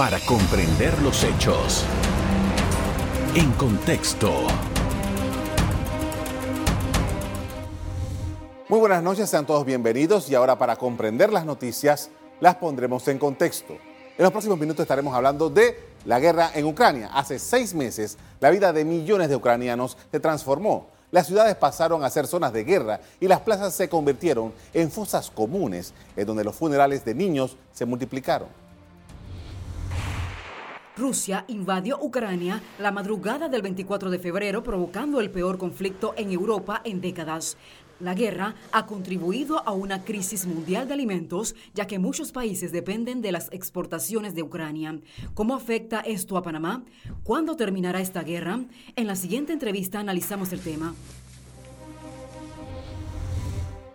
para comprender los hechos. En contexto. Muy buenas noches, sean todos bienvenidos y ahora para comprender las noticias las pondremos en contexto. En los próximos minutos estaremos hablando de la guerra en Ucrania. Hace seis meses la vida de millones de ucranianos se transformó. Las ciudades pasaron a ser zonas de guerra y las plazas se convirtieron en fosas comunes, en donde los funerales de niños se multiplicaron. Rusia invadió Ucrania la madrugada del 24 de febrero, provocando el peor conflicto en Europa en décadas. La guerra ha contribuido a una crisis mundial de alimentos, ya que muchos países dependen de las exportaciones de Ucrania. ¿Cómo afecta esto a Panamá? ¿Cuándo terminará esta guerra? En la siguiente entrevista analizamos el tema.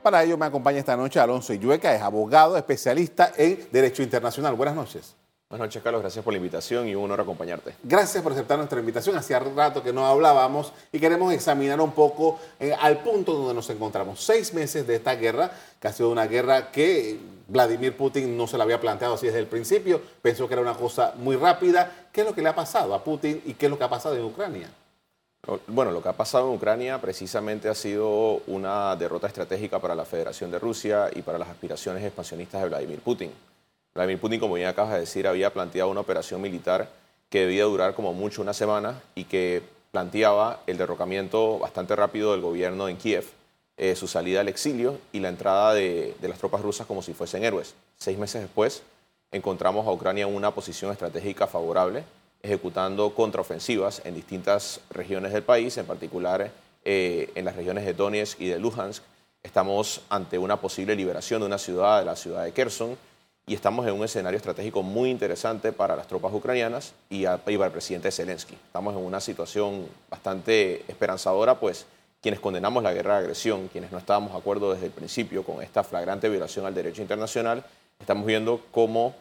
Para ello me acompaña esta noche Alonso Illueca, es abogado especialista en Derecho Internacional. Buenas noches. Buenas noches, Carlos. Gracias por la invitación y un honor acompañarte. Gracias por aceptar nuestra invitación. Hacía rato que no hablábamos y queremos examinar un poco eh, al punto donde nos encontramos. Seis meses de esta guerra, que ha sido una guerra que Vladimir Putin no se la había planteado así desde el principio. Pensó que era una cosa muy rápida. ¿Qué es lo que le ha pasado a Putin y qué es lo que ha pasado en Ucrania? Bueno, lo que ha pasado en Ucrania precisamente ha sido una derrota estratégica para la Federación de Rusia y para las aspiraciones expansionistas de Vladimir Putin. Vladimir Putin, como bien acabas de decir, había planteado una operación militar que debía durar como mucho una semana y que planteaba el derrocamiento bastante rápido del gobierno en Kiev, eh, su salida al exilio y la entrada de, de las tropas rusas como si fuesen héroes. Seis meses después, encontramos a Ucrania en una posición estratégica favorable, ejecutando contraofensivas en distintas regiones del país, en particular eh, en las regiones de Donetsk y de Luhansk. Estamos ante una posible liberación de una ciudad, de la ciudad de Kherson, y estamos en un escenario estratégico muy interesante para las tropas ucranianas y, para el presidente Zelensky. Estamos en una situación bastante esperanzadora, pues quienes condenamos la guerra de agresión, quienes no estábamos de acuerdo desde el principio con esta flagrante violación al derecho internacional, estamos viendo cómo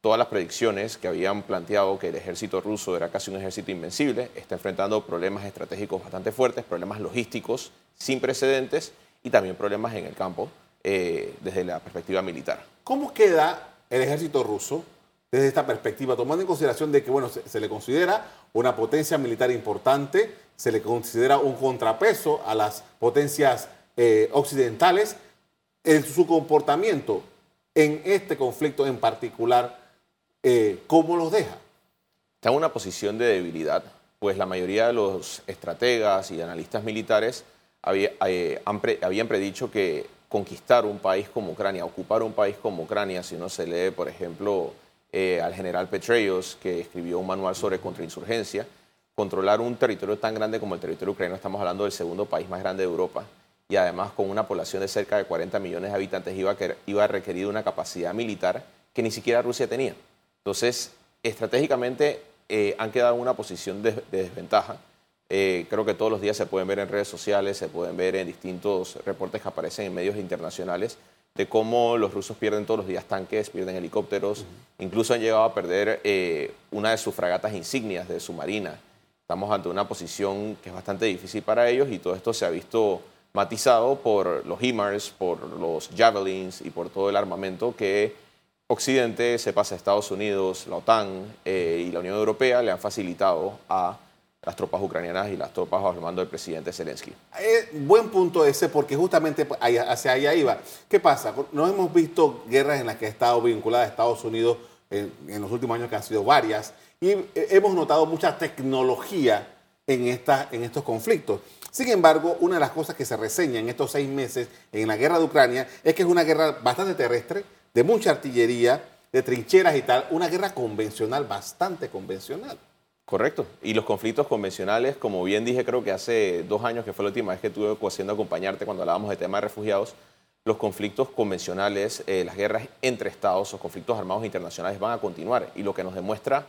todas las predicciones que habían planteado que el ejército ruso era casi un ejército invencible, está enfrentando problemas estratégicos bastante fuertes, problemas logísticos sin precedentes y también problemas en el campo eh, desde la perspectiva militar. ¿Cómo queda el ejército ruso desde esta perspectiva, tomando en consideración de que bueno, se, le considera una potencia militar importante, se le considera un contrapeso a las potencias eh, occidentales, en su comportamiento en este conflicto en particular, eh, ¿cómo los deja? Está en una posición de debilidad, pues la mayoría de los estrategas y analistas militares habían predicho que conquistar un país como Ucrania, ocupar un país como Ucrania, si uno se lee, por ejemplo, eh, al general Petraeus, que escribió un manual sobre contrainsurgencia, controlar un territorio tan grande como el territorio ucraniano, estamos hablando del segundo país más grande de Europa, y además con una población de cerca de 40 millones de habitantes, iba a, iba a requerir una capacidad militar que ni siquiera Rusia tenía. Entonces, estratégicamente eh, han quedado en una posición de desventaja eh, creo que todos los días se pueden ver en redes sociales, se pueden ver en distintos reportes que aparecen en medios internacionales de cómo los rusos pierden todos los días tanques, pierden helicópteros, incluso han llegado a perder eh, una de sus fragatas insignias de su marina. Estamos ante una posición que es bastante difícil para ellos y todo esto se ha visto matizado por los HIMARS, por los Javelins y por todo el armamento que Occidente, se pasa a Estados Unidos, la OTAN eh, y la Unión Europea le han facilitado a las tropas ucranianas y las tropas bajo mando del presidente Zelensky. Eh, buen punto ese, porque justamente hacia allá iba. ¿Qué pasa? No hemos visto guerras en las que ha estado vinculada Estados Unidos en, los últimos años, que han sido varias, y eh, hemos notado mucha tecnología en, esta, en estos conflictos. Sin embargo, una de las cosas que se reseña en estos seis meses en la guerra de Ucrania es que es una guerra bastante terrestre, de mucha artillería, de trincheras y tal, una guerra convencional, bastante convencional. Correcto. Y los conflictos convencionales, como bien dije, creo que hace dos años, que fue la última vez que tuve ocasión de acompañarte cuando hablábamos de tema de refugiados, los conflictos convencionales, eh, las guerras entre estados, los conflictos armados internacionales van a continuar. Y lo que nos demuestra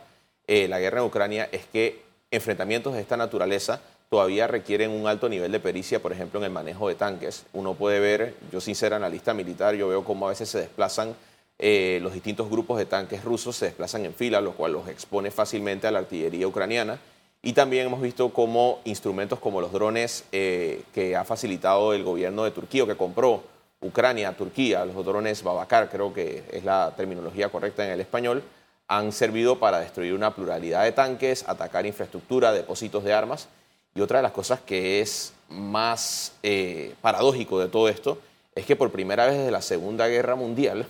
eh, la guerra en Ucrania es que enfrentamientos de esta naturaleza todavía requieren un alto nivel de pericia, por ejemplo, en el manejo de tanques. Uno puede ver, yo sin ser analista militar, yo veo cómo a veces se desplazan eh, los distintos grupos de tanques rusos se desplazan en fila, lo cual los expone fácilmente a la artillería ucraniana. Y también hemos visto cómo instrumentos como los drones eh, que ha facilitado el gobierno de Turquía, que compró Ucrania, Turquía, los drones Babacar, creo que es la terminología correcta en el español, han servido para destruir una pluralidad de tanques, atacar infraestructura, depósitos de armas. Y otra de las cosas que es más eh, paradójico de todo esto es que por primera vez desde la Segunda Guerra Mundial,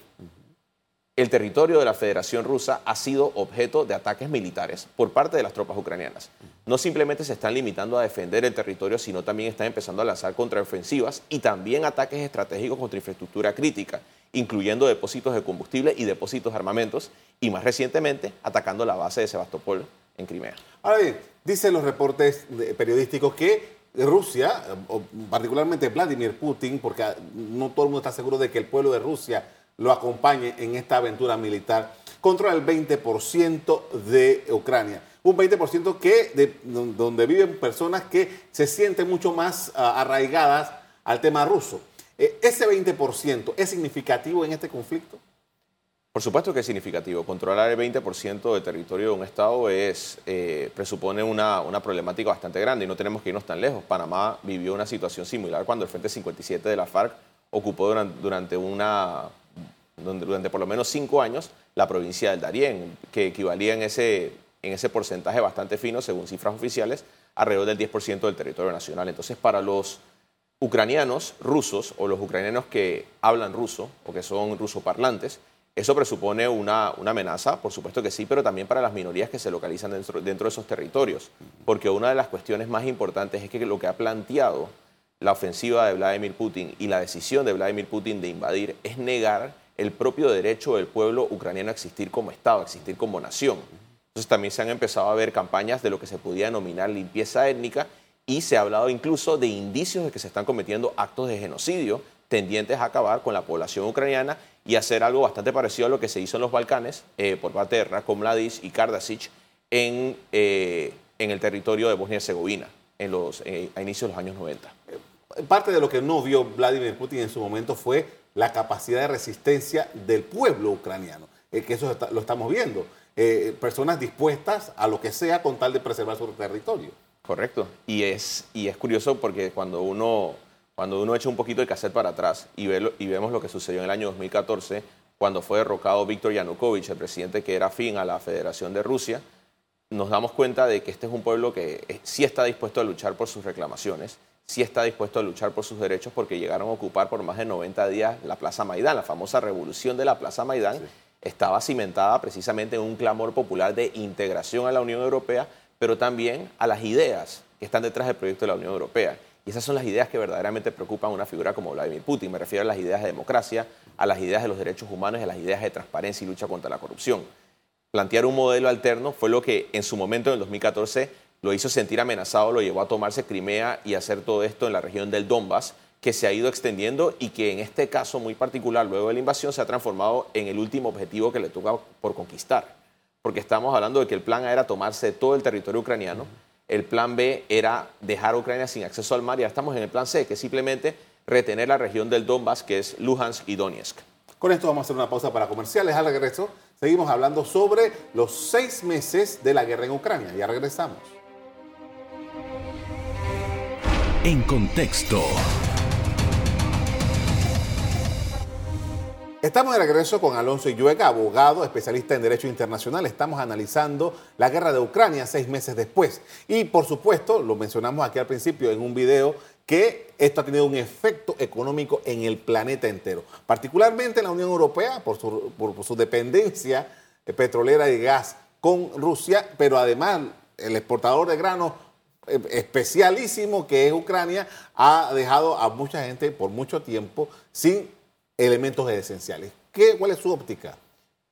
el territorio de la Federación Rusa ha sido objeto de ataques militares por parte de las tropas ucranianas. No simplemente se están limitando a defender el territorio, sino también están empezando a lanzar contraofensivas y también ataques estratégicos contra infraestructura crítica, incluyendo depósitos de combustible y depósitos de armamentos, y más recientemente atacando la base de Sebastopol en Crimea. Ahora bien, dicen los reportes periodísticos que Rusia, particularmente Vladimir Putin, porque no todo el mundo está seguro de que el pueblo de Rusia lo acompañe en esta aventura militar, controla el 20% de Ucrania. Un 20% que de, donde viven personas que se sienten mucho más ah, arraigadas al tema ruso. Eh, ¿Ese 20% es significativo en este conflicto? Por supuesto que es significativo. Controlar el 20% del territorio de un Estado es, eh, presupone una, una, problemática bastante grande y no tenemos que irnos tan lejos. Panamá vivió una situación similar cuando el Frente 57 de la FARC ocupó durante, durante una, durante por lo menos cinco años la provincia del Darién, que equivalía en ese, en ese porcentaje bastante fino, según cifras oficiales, alrededor del 10% del territorio nacional. Entonces, para los ucranianos rusos o los ucranianos que hablan ruso o que son rusoparlantes, eso presupone una, una, amenaza, por supuesto que sí, pero también para las minorías que se localizan dentro, dentro de esos territorios. Porque una de las cuestiones más importantes es que lo que ha planteado la ofensiva de Vladimir Putin y la decisión de Vladimir Putin de invadir es negar el propio derecho del pueblo ucraniano a existir como Estado, a existir como nación. Entonces también se han empezado a ver campañas de lo que se podía denominar limpieza étnica y se ha hablado incluso de indicios de que se están cometiendo actos de genocidio tendientes a acabar con la población ucraniana y hacer algo bastante parecido a lo que se hizo en los Balcanes eh, por parte de Ratko Mladic y Kardasic en, eh, en el territorio de Bosnia-Herzegovina en los, eh, a inicios de los años 90. Parte de lo que no vio Vladimir Putin en su momento fue la capacidad de resistencia del pueblo ucraniano, eh, que eso lo estamos viendo. Eh, personas dispuestas a lo que sea con tal de preservar su territorio. Correcto. Y es, y es curioso porque cuando uno, cuando uno echa un poquito el cassette para atrás y, ve, y vemos lo que sucedió en el año 2014, cuando fue derrocado Víctor Yanukovych, el presidente que era afín a la Federación de Rusia, nos damos cuenta de que este es un pueblo que eh, sí está dispuesto a luchar por sus reclamaciones sí está dispuesto a luchar por sus derechos porque llegaron a ocupar por más de 90 días la Plaza Maidán. La famosa revolución de la Plaza Maidán estaba cimentada precisamente en un clamor popular de integración a la Unión Europea, pero también a las ideas que están detrás del proyecto de la Unión Europea. Y esas son las ideas que verdaderamente preocupan a una figura como Vladimir Putin. Me refiero a las ideas de democracia, a las ideas de los derechos humanos, a las ideas de transparencia y lucha contra la corrupción. Plantear un modelo alterno fue lo que en su momento, en el 2014, lo hizo sentir amenazado, lo llevó a tomarse Crimea y hacer todo esto en la región del Donbass, que se ha ido extendiendo y que en este caso muy particular, luego de la invasión, se ha transformado en el último objetivo que le toca por conquistar. Porque estamos hablando de que el plan A era tomarse todo el territorio ucraniano, el plan B era dejar Ucrania sin acceso al mar y ahora estamos en el plan C, que es simplemente retener la región del Donbass, que es Luhansk y Donetsk. Con esto vamos a hacer una pausa para comerciales. Al regreso seguimos hablando sobre los seis meses de la guerra en Ucrania. Ya regresamos. En contexto. Estamos de regreso con Alonso Illuega, abogado, especialista en Derecho Internacional. Estamos analizando la guerra de Ucrania seis meses después. Y por supuesto, lo mencionamos aquí al principio en un video, que esto ha tenido un efecto económico en el planeta entero, particularmente en la Unión Europea por su, por su dependencia petrolera y gas con Rusia, pero además el exportador de granos especialísimo que es Ucrania ha dejado a mucha gente por mucho tiempo sin elementos esenciales. ¿Qué, ¿Cuál es su óptica?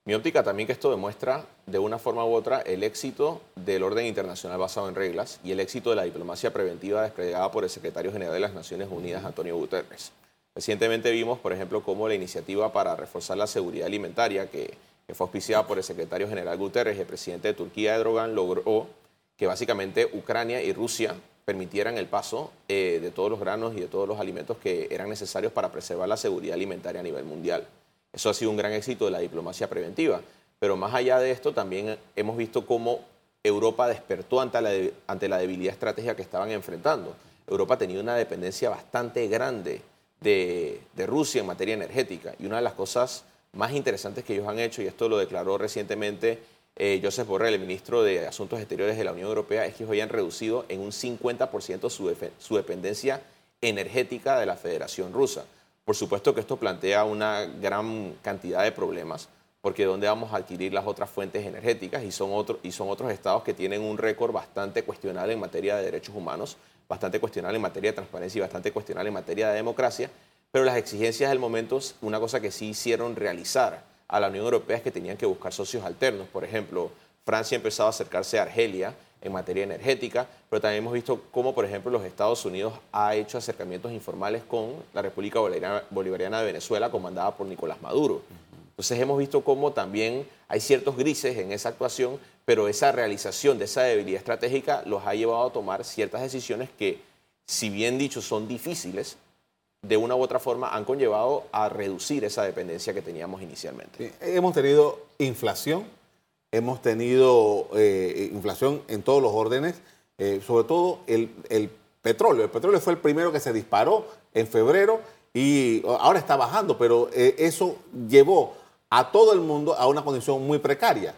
Mi óptica también que esto demuestra de una forma u otra el éxito del orden internacional basado en reglas y el éxito de la diplomacia preventiva desplegada por el secretario general de las Naciones Unidas, Antonio Guterres. Recientemente vimos, por ejemplo, cómo la iniciativa para reforzar la seguridad alimentaria, que, que fue auspiciada por el secretario general Guterres y el presidente de Turquía, Erdogan, logró que básicamente Ucrania y Rusia permitieran el paso eh, de todos los granos y de todos los alimentos que eran necesarios para preservar la seguridad alimentaria a nivel mundial. Eso ha sido un gran éxito de la diplomacia preventiva. Pero más allá de esto, también hemos visto cómo Europa despertó ante la, ante la debilidad estratégica que estaban enfrentando. Europa tenía una dependencia bastante grande de, de Rusia en materia energética. Y una de las cosas más interesantes que ellos han hecho, y esto lo declaró recientemente eh, Joseph Borrell, el ministro de Asuntos Exteriores de la Unión Europea, es que ellos hayan reducido en un 50% su, dependencia energética de la Federación Rusa. Por supuesto que esto plantea una gran cantidad de problemas, porque ¿dónde vamos a adquirir las otras fuentes energéticas? Y son, otro, y son otros estados que tienen un récord bastante cuestionable en materia de derechos humanos, bastante cuestionable en materia de transparencia y bastante cuestionable en materia de democracia, pero las exigencias del momento, una cosa que sí hicieron realizar a la Unión Europea es que tenían que buscar socios alternos. Por ejemplo, Francia ha empezado a acercarse a Argelia en materia energética, pero también hemos visto cómo, por ejemplo, los Estados Unidos ha hecho acercamientos informales con la República Bolivariana de Venezuela, comandada por Nicolás Maduro. Entonces hemos visto cómo también hay ciertos grises en esa actuación, pero esa realización de esa debilidad estratégica los ha llevado a tomar ciertas decisiones que, si bien dicho, son difíciles, de una u otra forma han conllevado a reducir esa dependencia que teníamos inicialmente. Hemos tenido inflación, hemos tenido eh, inflación en todos los órdenes, eh, sobre todo el, petróleo. El petróleo fue el primero que se disparó en febrero y ahora está bajando, pero eh, eso llevó a todo el mundo a una condición muy precaria.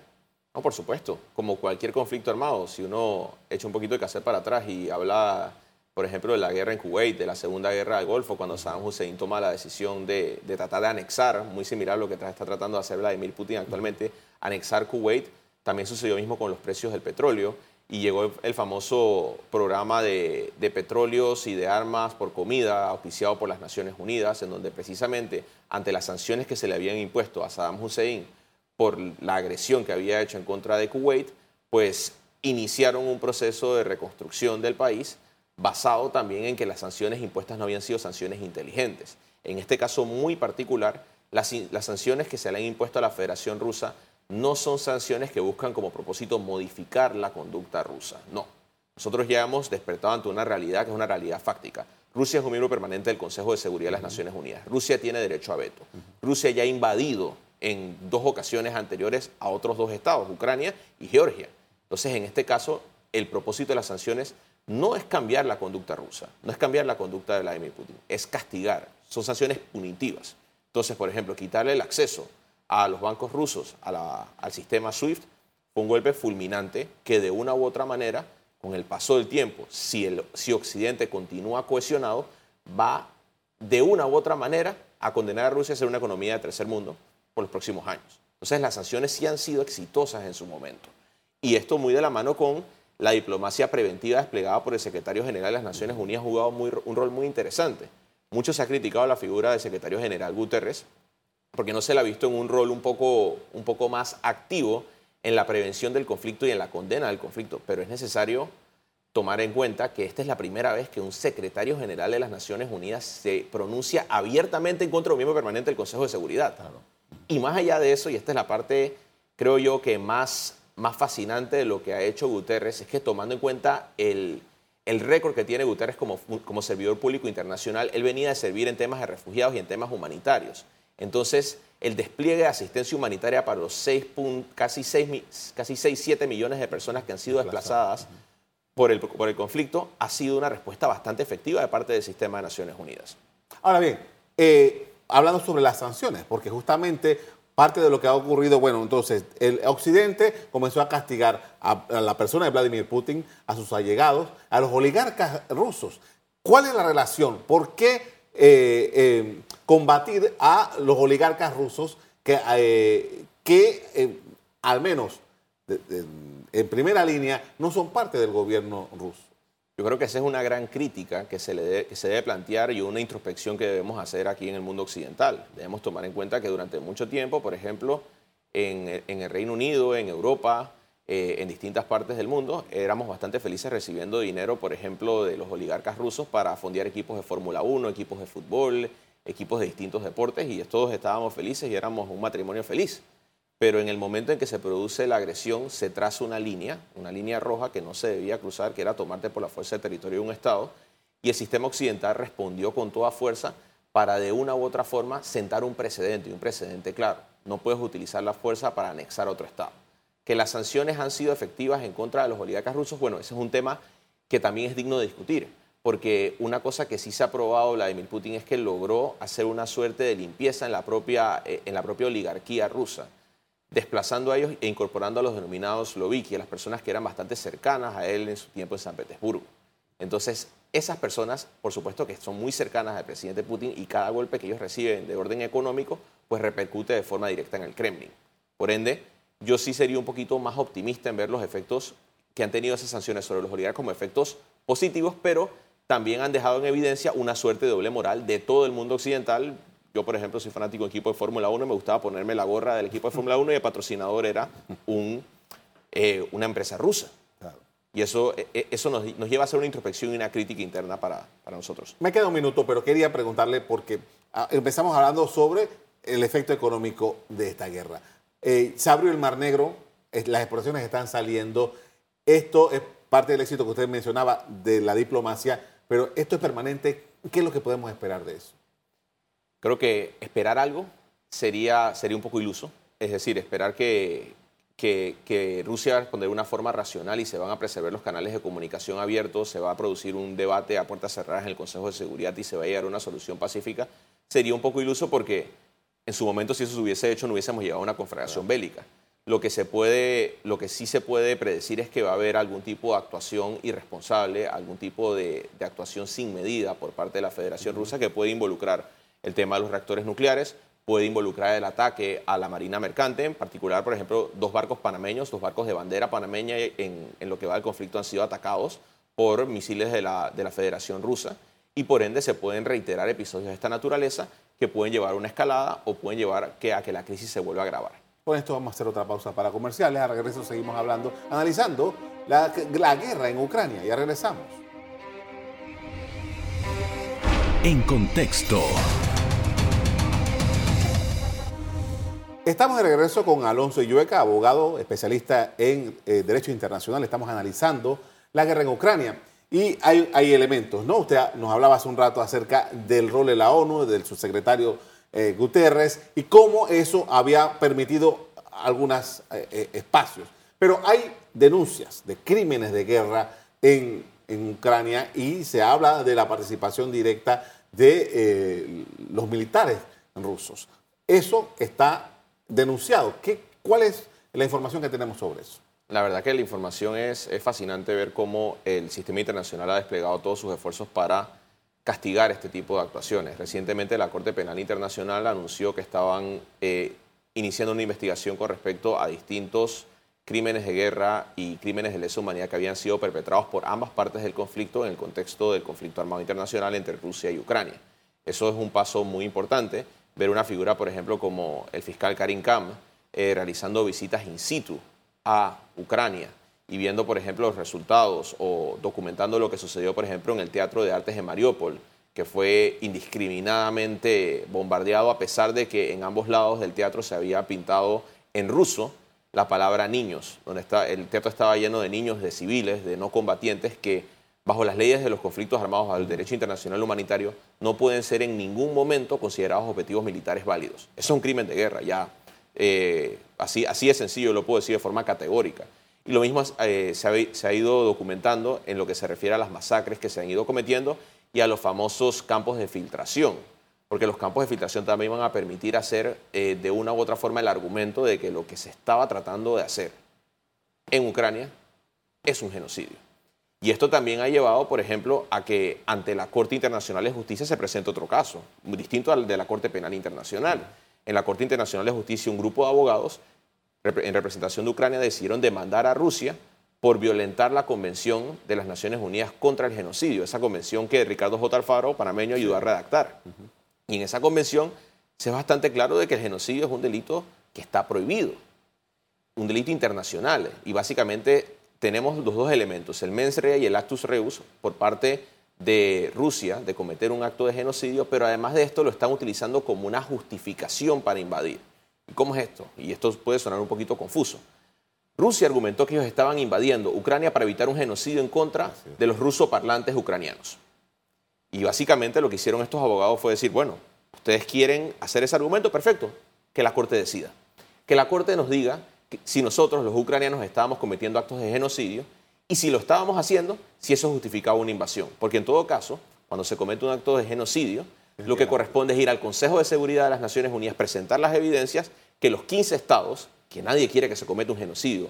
No, por supuesto, como cualquier conflicto armado, si uno echa un poquito de cacer para atrás y habla por ejemplo, de la guerra en Kuwait, de la Segunda Guerra del Golfo, cuando Saddam Hussein toma la decisión de, tratar de anexar, muy similar a lo que está tratando de hacer Vladimir Putin actualmente, anexar Kuwait, también sucedió mismo con los precios del petróleo y llegó el famoso programa de, de, petróleos y de armas por comida auspiciado por las Naciones Unidas, en donde precisamente ante las sanciones que se le habían impuesto a Saddam Hussein por la agresión que había hecho en contra de Kuwait, pues iniciaron un proceso de reconstrucción del país basado también en que las sanciones impuestas no habían sido sanciones inteligentes. En este caso muy particular, las, sanciones que se le han impuesto a la Federación Rusa no son sanciones que buscan como propósito modificar la conducta rusa, no. Nosotros ya hemos despertado ante una realidad que es una realidad fáctica. Rusia es un miembro permanente del Consejo de Seguridad de las Naciones Unidas. Rusia tiene derecho a veto. Rusia ya ha invadido en dos ocasiones anteriores a otros dos estados, Ucrania y Georgia. Entonces, en este caso, el propósito de las sanciones no es cambiar la conducta rusa, no es cambiar la conducta de Vladimir Putin, es castigar, son sanciones punitivas. Entonces, por ejemplo, quitarle el acceso a los bancos rusos al sistema SWIFT fue un golpe fulminante que de una u otra manera, con el paso del tiempo, si, el, si Occidente continúa cohesionado, va de una u otra manera a condenar a Rusia a ser una economía de tercer mundo por los próximos años. Entonces, las sanciones sí han sido exitosas en su momento. Y esto muy de la mano con la diplomacia preventiva desplegada por el secretario general de las Naciones Unidas ha jugado un rol muy interesante. Mucho se ha criticado la figura del secretario general Guterres porque no se le ha visto en un rol un poco, un poco más activo en la prevención del conflicto y en la condena del conflicto, pero es necesario tomar en cuenta que esta es la primera vez que un secretario general de las Naciones Unidas se pronuncia abiertamente en contra de un miembro permanente del Consejo de Seguridad. Y más allá de eso, y esta es la parte, creo yo, que más más fascinante de lo que ha hecho Guterres es que tomando en cuenta el, récord que tiene Guterres como, como servidor público internacional, él venía de servir en temas de refugiados y en temas humanitarios. Entonces, el despliegue de asistencia humanitaria para los seis, casi 6, casi 6, 7 millones de personas que han sido desplazadas por el, por el conflicto ha sido una respuesta bastante efectiva de parte del sistema de Naciones Unidas. Ahora bien, eh, hablando sobre las sanciones, porque justamente parte de lo que ha ocurrido, bueno, entonces el Occidente comenzó a castigar a, la persona de Vladimir Putin, a sus allegados, a los oligarcas rusos. ¿Cuál es la relación? ¿Por qué eh, eh, combatir a los oligarcas rusos que, eh, que al menos en primera línea no son parte del gobierno ruso? Yo creo que esa es una gran crítica que se, le debe plantear y una introspección que debemos hacer aquí en el mundo occidental. Debemos tomar en cuenta que durante mucho tiempo, por ejemplo, en, el Reino Unido, en Europa, eh, en distintas partes del mundo, éramos bastante felices recibiendo dinero, por ejemplo, de los oligarcas rusos para fondear equipos de Fórmula 1, equipos de fútbol, equipos de distintos deportes y todos estábamos felices y éramos un matrimonio feliz pero en el momento en que se produce la agresión se traza una línea, una línea roja que no se debía cruzar, que era tomarte por la fuerza de territorio de un Estado, y el sistema occidental respondió con toda fuerza para de una u otra forma sentar un precedente, y un precedente claro. No puedes utilizar la fuerza para anexar otro Estado. Que las sanciones han sido efectivas en contra de los oligarcas rusos, bueno, ese es un tema que también es digno de discutir, porque una cosa que sí se ha probado Vladimir Putin es que logró hacer una suerte de limpieza en la propia, eh, en la propia oligarquía rusa desplazando a ellos e incorporando a los denominados Loviki, a las personas que eran bastante cercanas a él en su tiempo en San Petersburgo. Entonces, esas personas, por supuesto que son muy cercanas al presidente Putin y cada golpe que ellos reciben de orden económico, pues repercute de forma directa en el Kremlin. Por ende, yo sí sería un poquito más optimista en ver los efectos que han tenido esas sanciones sobre los oligarcas como efectos positivos, pero también han dejado en evidencia una suerte de doble moral de todo el mundo occidental. Yo, por ejemplo, soy fanático del equipo de Fórmula 1 y me gustaba ponerme la gorra del equipo de Fórmula 1 y el patrocinador era un, eh, una empresa rusa. Y eso, e, e, eso nos, lleva a hacer una introspección y una crítica interna para, para nosotros. Me queda un minuto, pero quería preguntarle porque ah, empezamos hablando sobre el efecto económico de esta guerra. Eh, se abrió el Mar Negro, las exploraciones están saliendo. Esto es parte del éxito que usted mencionaba de la diplomacia, pero esto es permanente. ¿Qué es lo que podemos esperar de eso? Creo que esperar algo sería, sería un poco iluso. Es decir, esperar que, que, Rusia va a responder de una forma racional y se van a preservar los canales de comunicación abiertos, se va a producir un debate a puertas cerradas en el Consejo de Seguridad y se va a llegar a una solución pacífica, sería un poco iluso porque en su momento si eso se hubiese hecho no hubiésemos llegado a una conflagración bélica. Lo que, se puede, lo que sí se puede predecir es que va a haber algún tipo de actuación irresponsable, algún tipo de, actuación sin medida por parte de la Federación Rusa que puede involucrar el tema de los reactores nucleares, puede involucrar el ataque a la Marina Mercante, en particular, por ejemplo, dos barcos panameños, dos barcos de bandera panameña en, lo que va del conflicto han sido atacados por misiles de la, de la Federación Rusa y por ende se pueden reiterar episodios de esta naturaleza que pueden llevar a una escalada o pueden llevar que, a que la crisis se vuelva a agravar. Con esto vamos a hacer otra pausa para comerciales. A regreso seguimos hablando, analizando la, la guerra en Ucrania. Ya regresamos. En contexto. Estamos de regreso con Alonso Illueca, abogado especialista en eh, Derecho Internacional. Estamos analizando la guerra en Ucrania. Y hay, elementos, ¿no? Usted nos hablaba hace un rato acerca del rol de la ONU, del subsecretario eh, Guterres, y cómo eso había permitido algunos eh, espacios. Pero hay denuncias de crímenes de guerra en, Ucrania y se habla de la participación directa de los militares rusos. Eso está denunciado. ¿Qué, ¿Cuál es la información que tenemos sobre eso? La verdad que la información es, es fascinante ver cómo el sistema internacional ha desplegado todos sus esfuerzos para castigar este tipo de actuaciones. Recientemente la Corte Penal Internacional anunció que estaban eh, iniciando una investigación con respecto a distintos crímenes de guerra y crímenes de lesa humanidad que habían sido perpetrados por ambas partes del conflicto en el contexto del conflicto armado internacional entre Rusia y Ucrania. Eso es un paso muy importante ver una figura, por ejemplo, como el fiscal Karim Kam, eh, realizando visitas in situ a Ucrania y viendo, por ejemplo, los resultados o documentando lo que sucedió, por ejemplo, en el Teatro de Artes de Mariupol, que fue indiscriminadamente bombardeado a pesar de que en ambos lados del teatro se había pintado en ruso la palabra niños, donde está, el teatro estaba lleno de niños, de civiles, de no combatientes que bajo las leyes de los conflictos armados al derecho internacional humanitario, no pueden ser en ningún momento considerados objetivos militares válidos. Eso es un crimen de guerra, ya eh, así, así es sencillo, lo puedo decir de forma categórica. Y lo mismo eh, se, ha, ido documentando en lo que se refiere a las masacres que se han ido cometiendo y a los famosos campos de filtración, porque los campos de filtración también van a permitir hacer eh, de una u otra forma el argumento de que lo que se estaba tratando de hacer en Ucrania es un genocidio. Y esto también ha llevado, por ejemplo, a que ante la Corte Internacional de Justicia se presente otro caso, muy distinto al de la Corte Penal Internacional. En la Corte Internacional de Justicia, un grupo de abogados en representación de Ucrania decidieron demandar a Rusia por violentar la Convención de las Naciones Unidas contra el Genocidio, esa convención que Ricardo J. Alfaro, panameño, ayudó a redactar. Y en esa convención se es bastante claro de que el genocidio es un delito que está prohibido, un delito internacional, y básicamente tenemos los dos elementos, el mens rea y el actus reus, por parte de Rusia de cometer un acto de genocidio, pero además de esto lo están utilizando como una justificación para invadir. ¿Y cómo es esto? Y esto puede sonar un poquito confuso. Rusia argumentó que ellos estaban invadiendo Ucrania para evitar un genocidio en contra de los rusoparlantes ucranianos. Y básicamente lo que hicieron estos abogados fue decir, bueno, ustedes quieren hacer ese argumento, perfecto, que la Corte decida. Que la Corte nos diga si nosotros, los ucranianos, estábamos cometiendo actos de genocidio y si lo estábamos haciendo, si eso justificaba una invasión. Porque en todo caso, cuando se comete un acto de genocidio, lo que corresponde es ir al Consejo de Seguridad de las Naciones Unidas, presentar las evidencias que los 15 estados que nadie quiere que se cometa un genocidio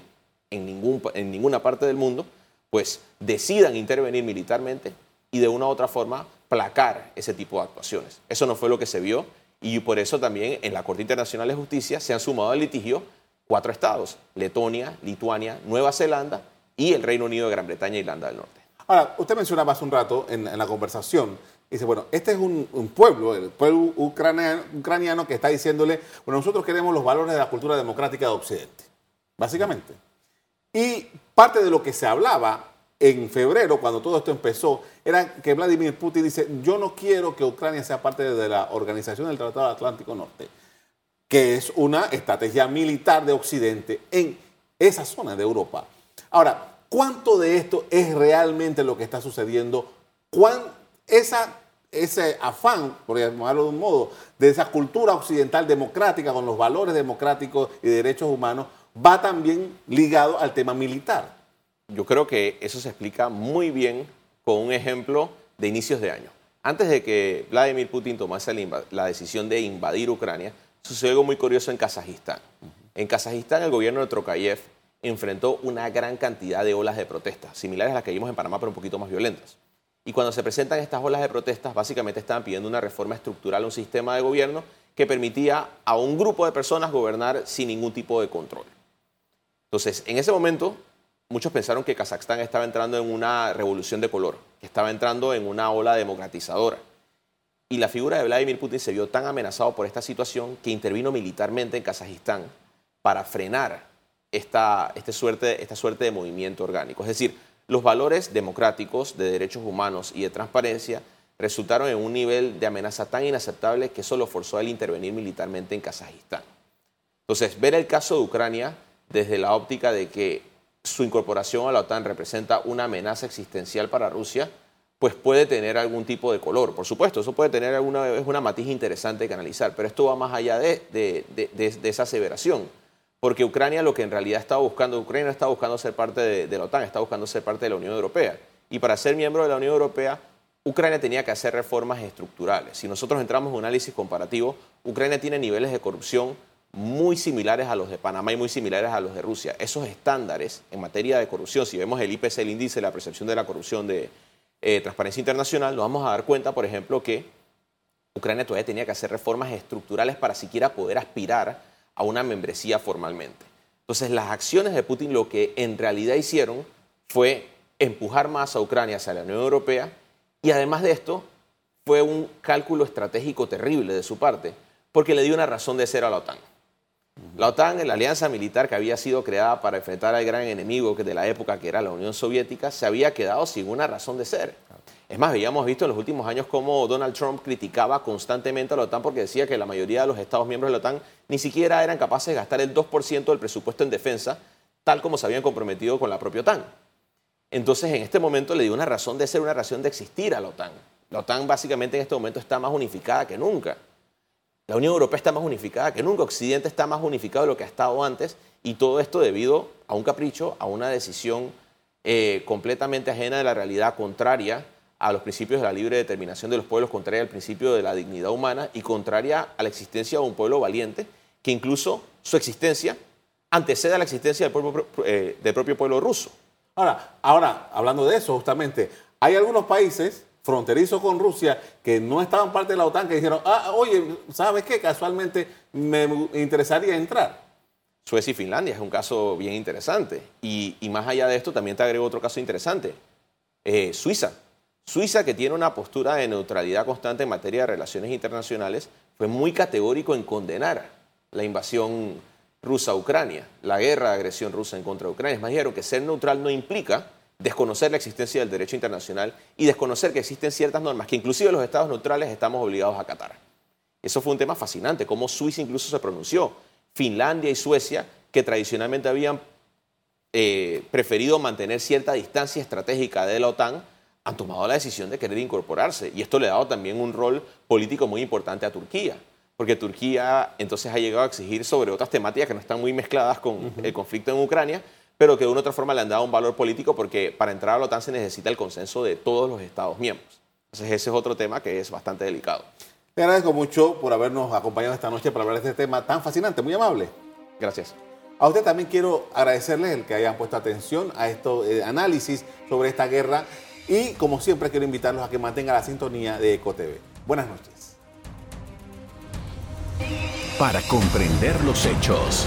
en, ningún, en ninguna parte del mundo, pues decidan intervenir militarmente y de una u otra forma placar ese tipo de actuaciones. Eso no fue lo que se vio y por eso también en la Corte Internacional de Justicia se han sumado al litigio cuatro estados, Letonia, Lituania, Nueva Zelanda y el Reino Unido de Gran Bretaña e Irlanda del Norte. Ahora, usted mencionaba hace un rato en, la conversación, dice, bueno, este es un, pueblo, el pueblo ucraniano, ucraniano, que está diciéndole, bueno, nosotros queremos los valores de la cultura democrática de Occidente, básicamente. Y parte de lo que se hablaba en febrero, cuando todo esto empezó, era que Vladimir Putin dice, yo no quiero que Ucrania sea parte de la Organización del Tratado Atlántico Norte, que es una estrategia militar de Occidente en esa zona de Europa. Ahora, ¿cuánto de esto es realmente lo que está sucediendo? ¿Cuán, esa, ese afán, por llamarlo de un modo, de esa cultura occidental democrática con los valores democráticos y derechos humanos, va también ligado al tema militar? Yo creo que eso se explica muy bien con un ejemplo de inicios de año. Antes de que Vladimir Putin tomase la decisión de invadir Ucrania, sucedió algo muy curioso en Kazajistán. En Kazajistán el gobierno de Trokayev enfrentó una gran cantidad de olas de protestas, similares a las que vimos en Panamá, pero un poquito más violentas. Y cuando se presentan estas olas de protestas, básicamente estaban pidiendo una reforma estructural a un sistema de gobierno que permitía a un grupo de personas gobernar sin ningún tipo de control. Entonces, en ese momento, muchos pensaron que Kazajstán estaba entrando en una revolución de color, que estaba entrando en una ola democratizadora. Y la figura de Vladimir Putin se vio tan amenazado por esta situación que intervino militarmente en Kazajistán para frenar esta, esta, suerte, esta suerte de movimiento orgánico. Es decir, los valores democráticos de derechos humanos y de transparencia resultaron en un nivel de amenaza tan inaceptable que solo forzó a intervenir militarmente en Kazajistán. Entonces, ver el caso de Ucrania desde la óptica de que su incorporación a la OTAN representa una amenaza existencial para Rusia, pues puede tener algún tipo de color. Por supuesto, eso puede tener alguna es una matiz interesante que analizar, pero esto va más allá de, esa aseveración. Porque Ucrania lo que en realidad está buscando, Ucrania está buscando ser parte de, la OTAN, está buscando ser parte de la Unión Europea. Y para ser miembro de la Unión Europea, Ucrania tenía que hacer reformas estructurales. Si nosotros entramos en un análisis comparativo, Ucrania tiene niveles de corrupción muy similares a los de Panamá y muy similares a los de Rusia. Esos estándares en materia de corrupción, si vemos el IPC, el índice de la percepción de la corrupción de eh, Transparencia Internacional, nos vamos a dar cuenta, por ejemplo, que Ucrania todavía tenía que hacer reformas estructurales para siquiera poder aspirar a una membresía formalmente. Entonces, las acciones de Putin lo que en realidad hicieron fue empujar más a Ucrania hacia la Unión Europea y además de esto, fue un cálculo estratégico terrible de su parte, porque le dio una razón de ser a la OTAN. La OTAN, la alianza militar que había sido creada para enfrentar al gran enemigo de la época que era la Unión Soviética, se había quedado sin una razón de ser. Es más, habíamos visto en los últimos años cómo Donald Trump criticaba constantemente a la OTAN porque decía que la mayoría de los Estados miembros de la OTAN ni siquiera eran capaces de gastar el 2% del presupuesto en defensa, tal como se habían comprometido con la propia OTAN. Entonces, en este momento le dio una razón de ser, una razón de existir a la OTAN. La OTAN básicamente en este momento está más unificada que nunca. La Unión Europea está más unificada que nunca, Occidente está más unificado de lo que ha estado antes y todo esto debido a un capricho, a una decisión eh, completamente ajena de la realidad, contraria a los principios de la libre determinación de los pueblos, contraria al principio de la dignidad humana y contraria a la existencia de un pueblo valiente, que incluso su existencia antecede a la existencia del, eh, del propio pueblo ruso. Ahora, ahora, hablando de eso justamente, hay algunos países fronterizo con Rusia que no estaban parte de la OTAN que dijeron, ah, oye, ¿sabes qué? Casualmente me interesaría entrar. Suecia y Finlandia es un caso bien interesante. Y, más allá de esto, también te agrego otro caso interesante. Eh, Suiza. Suiza, que tiene una postura de neutralidad constante en materia de relaciones internacionales, fue muy categórico en condenar la invasión rusa a Ucrania, la guerra de agresión rusa en contra de Ucrania. Es más, dijeron que ser neutral no implica desconocer la existencia del derecho internacional y desconocer que existen ciertas normas que inclusive los estados neutrales estamos obligados a acatar. Eso fue un tema fascinante, cómo Suiza incluso se pronunció. Finlandia y Suecia, que tradicionalmente habían eh, preferido mantener cierta distancia estratégica de la OTAN, han tomado la decisión de querer incorporarse. Y esto le ha dado también un rol político muy importante a Turquía, porque Turquía entonces ha llegado a exigir sobre otras temáticas que no están muy mezcladas con el conflicto en Ucrania, pero que de una u otra forma le han dado un valor político porque para entrar a la OTAN se necesita el consenso de todos los Estados miembros. Entonces ese es otro tema que es bastante delicado. Te agradezco mucho por habernos acompañado esta noche para hablar de este tema tan fascinante, muy amable. Gracias. A usted también quiero agradecerles el que hayan puesto atención a estos eh, análisis sobre esta guerra y como siempre quiero invitarlos a que mantengan la sintonía de EcoTV. Buenas noches. Para comprender los hechos